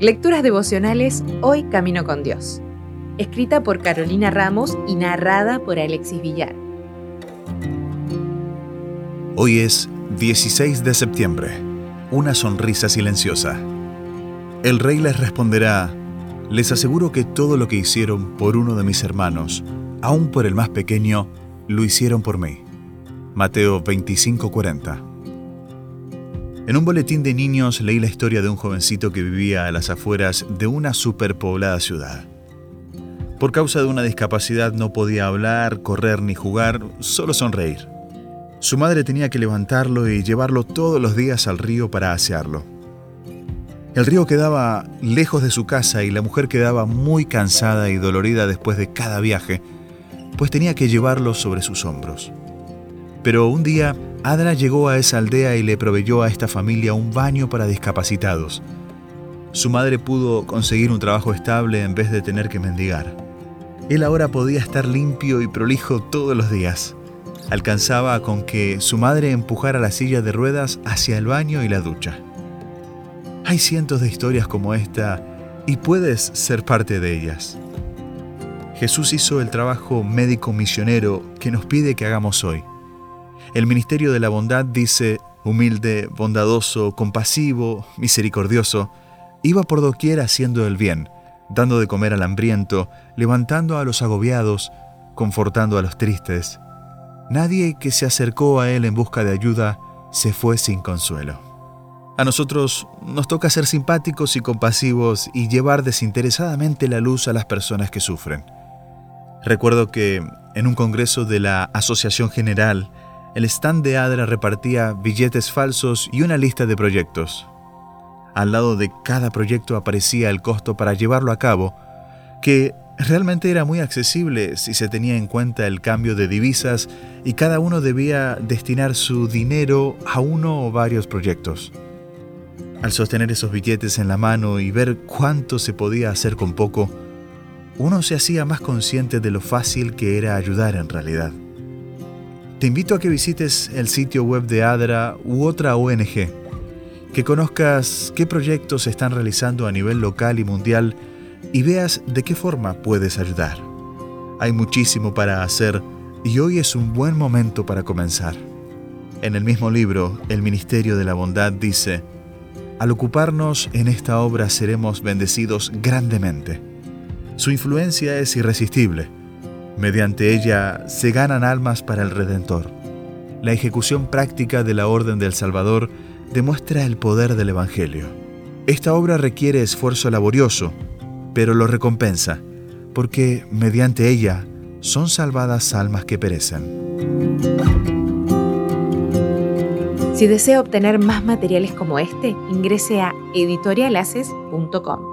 Lecturas devocionales Hoy Camino con Dios. Escrita por Carolina Ramos y narrada por Alexis Villar. Hoy es 16 de septiembre. Una sonrisa silenciosa. El rey les responderá, les aseguro que todo lo que hicieron por uno de mis hermanos, aun por el más pequeño, lo hicieron por mí. Mateo 25:40 en un boletín de niños leí la historia de un jovencito que vivía a las afueras de una superpoblada ciudad. Por causa de una discapacidad no podía hablar, correr ni jugar, solo sonreír. Su madre tenía que levantarlo y llevarlo todos los días al río para asearlo. El río quedaba lejos de su casa y la mujer quedaba muy cansada y dolorida después de cada viaje, pues tenía que llevarlo sobre sus hombros. Pero un día Adra llegó a esa aldea y le proveyó a esta familia un baño para discapacitados. Su madre pudo conseguir un trabajo estable en vez de tener que mendigar. Él ahora podía estar limpio y prolijo todos los días. Alcanzaba con que su madre empujara la silla de ruedas hacia el baño y la ducha. Hay cientos de historias como esta y puedes ser parte de ellas. Jesús hizo el trabajo médico misionero que nos pide que hagamos hoy. El ministerio de la bondad dice, humilde, bondadoso, compasivo, misericordioso, iba por doquier haciendo el bien, dando de comer al hambriento, levantando a los agobiados, confortando a los tristes. Nadie que se acercó a él en busca de ayuda se fue sin consuelo. A nosotros nos toca ser simpáticos y compasivos y llevar desinteresadamente la luz a las personas que sufren. Recuerdo que en un congreso de la Asociación General el stand de Adra repartía billetes falsos y una lista de proyectos. Al lado de cada proyecto aparecía el costo para llevarlo a cabo, que realmente era muy accesible si se tenía en cuenta el cambio de divisas y cada uno debía destinar su dinero a uno o varios proyectos. Al sostener esos billetes en la mano y ver cuánto se podía hacer con poco, uno se hacía más consciente de lo fácil que era ayudar en realidad. Te invito a que visites el sitio web de ADRA u otra ONG, que conozcas qué proyectos se están realizando a nivel local y mundial y veas de qué forma puedes ayudar. Hay muchísimo para hacer y hoy es un buen momento para comenzar. En el mismo libro, El Ministerio de la Bondad dice, al ocuparnos en esta obra seremos bendecidos grandemente. Su influencia es irresistible Mediante ella se ganan almas para el Redentor. La ejecución práctica de la Orden del Salvador demuestra el poder del Evangelio. Esta obra requiere esfuerzo laborioso, pero lo recompensa, porque mediante ella son salvadas almas que perecen. Si desea obtener más materiales como este, ingrese a editorialaces.com.